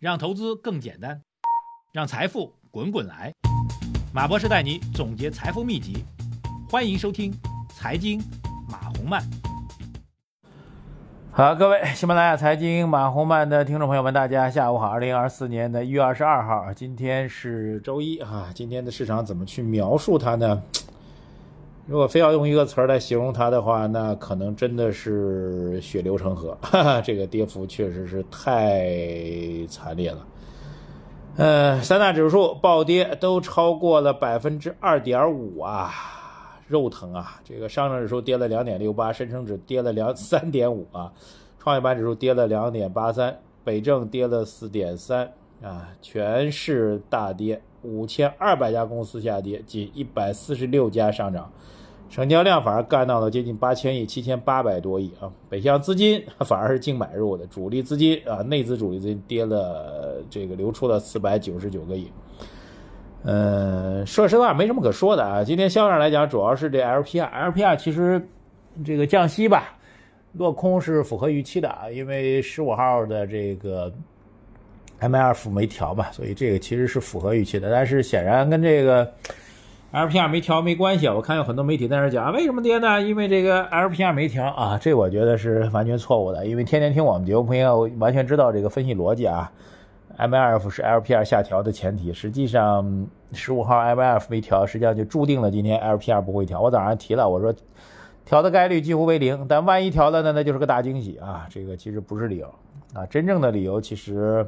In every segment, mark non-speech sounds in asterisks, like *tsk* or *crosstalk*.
让投资更简单，让财富滚滚来。马博士带你总结财富秘籍，欢迎收听《财经马红漫》。好，各位喜马拉雅财经马红漫的听众朋友们，大家下午好。二零二四年的一月二十二号，今天是周一啊。今天的市场怎么去描述它呢？如果非要用一个词儿来形容它的话，那可能真的是血流成河。哈哈，这个跌幅确实是太惨烈了。呃，三大指数暴跌都超过了百分之二点五啊，肉疼啊！这个上证指数跌了两点六八，深成指跌了两三点五啊，创业板指数跌了两点八三，北证跌了四点三啊，全市大跌，五千二百家公司下跌，仅一百四十六家上涨。成交量反而干到了接近八千亿，七千八百多亿啊！北向资金 *laughs* 反而是净买入的，主力资金啊，内资主力资金跌了，这个流出了四百九十九个亿。嗯，说实话没什么可说的啊。今天销量来讲，主要是这 LPR，LPR 其实这个降息吧，落空是符合预期的啊，因为十五号的这个 MLF 没调嘛，所以这个其实是符合预期的。但是显然跟这个。LPR 没调没关系啊，我看有很多媒体在那讲为什么跌呢？因为这个 LPR 没调啊，这我觉得是完全错误的。因为天天听我们节目朋友完全知道这个分析逻辑啊。MLF 是 LPR 下调的前提，实际上十五号 MLF 没调，实际上就注定了今天 LPR 不会调。我早上提了，我说调的概率几乎为零，但万一调了呢，那就是个大惊喜啊。这个其实不是理由啊，真正的理由其实。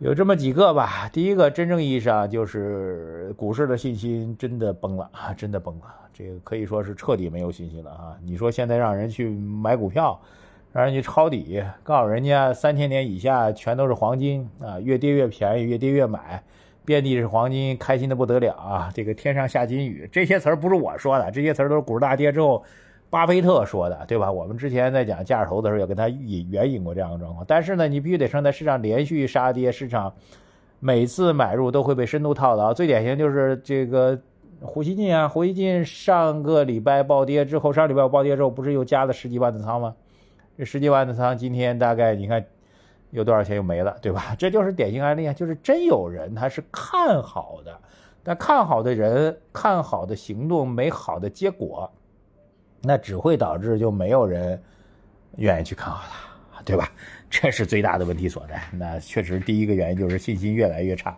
有这么几个吧，第一个真正意义上就是股市的信心真的崩了啊，真的崩了，这个可以说是彻底没有信心了啊！你说现在让人去买股票，让人去抄底，告诉人家三千年以下全都是黄金啊，越跌越便宜，越跌越买，遍地是黄金，开心的不得了啊！这个天上下金雨，这些词儿不是我说的，这些词儿都是股市大跌之后。巴菲特说的，对吧？我们之前在讲价值投资的时候，也跟他引援引过这样的状况。但是呢，你必须得承在市场连续杀跌，市场每次买入都会被深度套牢。最典型就是这个胡锡进啊，胡锡进上个礼拜暴跌之后，上礼拜暴跌之后，不是又加了十几万的仓吗？这十几万的仓，今天大概你看有多少钱又没了，对吧？这就是典型案例啊，就是真有人他是看好的，但看好的人看好的行动没好的结果。那只会导致就没有人愿意去看好它，对吧？这是最大的问题所在。那确实，第一个原因就是信心越来越差。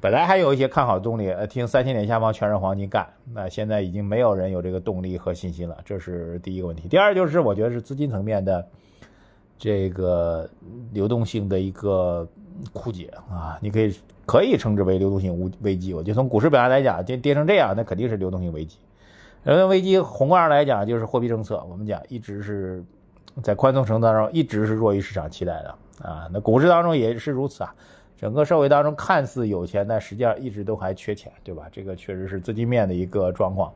本来还有一些看好动力，呃，听三千点下方全是黄金干，那现在已经没有人有这个动力和信心了。这是第一个问题。第二就是，我觉得是资金层面的这个流动性的一个枯竭啊，你可以可以称之为流动性无危机。我觉得从股市表现来讲，跌跌成这样，那肯定是流动性危机。人文危机宏观上来讲，就是货币政策，我们讲一直是在宽松程度当中一直是弱于市场期待的啊。那股市当中也是如此啊。整个社会当中看似有钱，但实际上一直都还缺钱，对吧？这个确实是资金面的一个状况。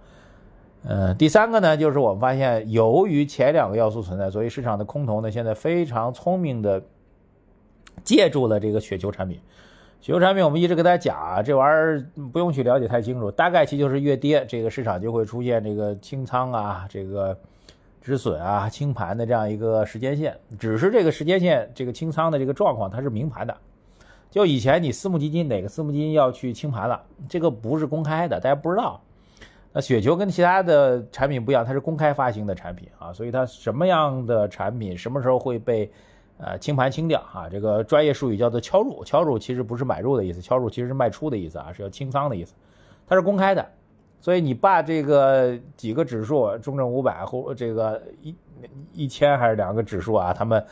嗯，第三个呢，就是我们发现，由于前两个要素存在，所以市场的空头呢现在非常聪明的借助了这个雪球产品。雪球产品，我们一直跟大家讲啊，这玩意儿不用去了解太清楚，大概其就是越跌，这个市场就会出现这个清仓啊，这个止损啊、清盘的这样一个时间线。只是这个时间线，这个清仓的这个状况，它是明盘的。就以前你私募基金哪个私募基金要去清盘了，这个不是公开的，大家不知道。那雪球跟其他的产品不一样，它是公开发行的产品啊，所以它什么样的产品，什么时候会被。呃，清盘清掉啊，这个专业术语叫做敲入。敲入其实不是买入的意思，敲入其实是卖出的意思啊，是要清仓的意思。它是公开的，所以你把这个几个指数，中证五百或这个一一千还是两个指数啊，他们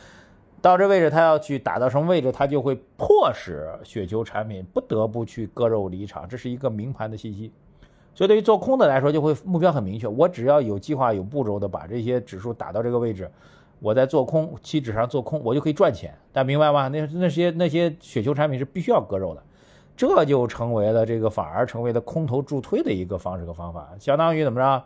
到这位置，他要去打到什么位置，他就会迫使雪球产品不得不去割肉离场，这是一个明盘的信息。所以对于做空的来说，就会目标很明确，我只要有计划、有步骤的把这些指数打到这个位置。我在做空期指上做空，我就可以赚钱，大家明白吗？那那些那些雪球产品是必须要割肉的，这就成为了这个反而成为了空头助推的一个方式和方法，相当于怎么着？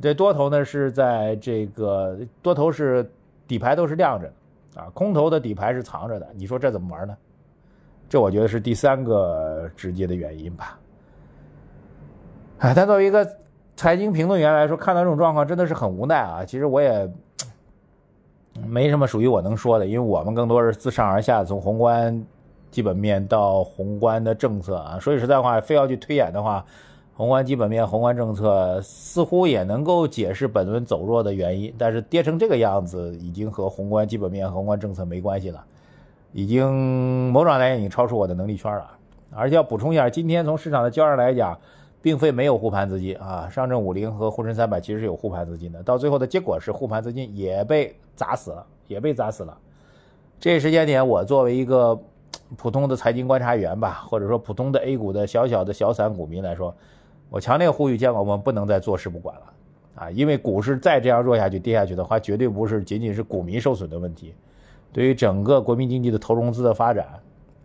这多头呢是在这个多头是底牌都是亮着啊，空头的底牌是藏着的，你说这怎么玩呢？这我觉得是第三个直接的原因吧。哎，但作为一个财经评论员来说，看到这种状况真的是很无奈啊。其实我也。没什么属于我能说的，因为我们更多是自上而下，从宏观基本面到宏观的政策啊。说句实在话，非要去推演的话，宏观基本面、宏观政策似乎也能够解释本轮走弱的原因，但是跌成这个样子，已经和宏观基本面、宏观政策没关系了，已经某种来讲已经超出我的能力圈了。而且要补充一下，今天从市场的交易上来讲。并非没有护盘资金啊，上证五零和沪深三百其实是有护盘资金的，到最后的结果是护盘资金也被砸死了，也被砸死了。这时间点，我作为一个 *tsk* 普通的财经观察员吧，或者说普通的 A 股的小小的小散股民来说，我强烈呼吁监管部门不能再坐视不管了啊！因为股市再这样弱下去、跌下去的话，绝对不是仅仅是股民受损的问题，对于整个国民经济的投融资的发展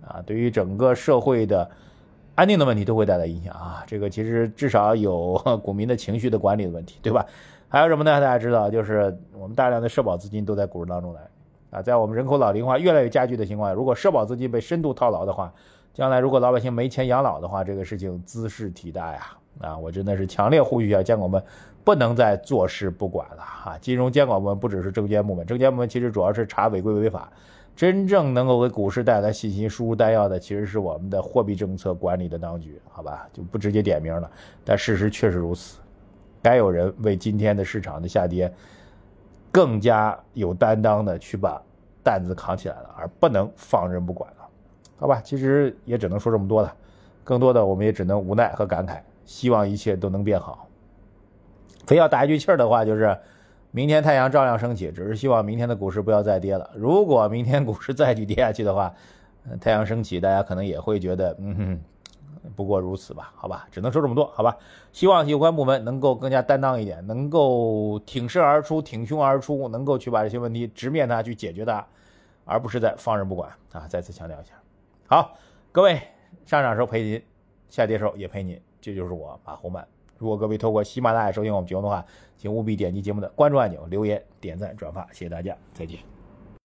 啊，对于整个社会的。安定的问题都会带来影响啊，这个其实至少有 *laughs* 股民的情绪的管理的问题，对吧？还有什么呢？大家知道，就是我们大量的社保资金都在股市当中来啊，在我们人口老龄化越来越加剧的情况下，如果社保资金被深度套牢的话，将来如果老百姓没钱养老的话，这个事情兹事体大呀！啊，我真的是强烈呼吁一下监管部门，不能再坐视不管了啊！金融监管部门不只是证监部门，证监部门其实主要是查违规违法。真正能够给股市带来信心、输入弹药的，其实是我们的货币政策管理的当局，好吧？就不直接点名了，但事实确实如此。该有人为今天的市场的下跌更加有担当的去把担子扛起来了，而不能放任不管了，好吧？其实也只能说这么多了，更多的我们也只能无奈和感慨，希望一切都能变好。非要打一句气儿的话，就是。明天太阳照样升起，只是希望明天的股市不要再跌了。如果明天股市再去跌下去的话，太阳升起，大家可能也会觉得，嗯哼，不过如此吧，好吧，只能说这么多，好吧。希望有关部门能够更加担当一点，能够挺身而出、挺胸而出，能够去把这些问题直面它、去解决它，而不是在放任不管啊！再次强调一下。好，各位，上涨时候陪您，下跌时候也陪您，这就是我马红曼。如果各位透过喜马拉雅收听我们节目的话，请务必点击节目的关注按钮、留言、点赞、转发，谢谢大家，再见。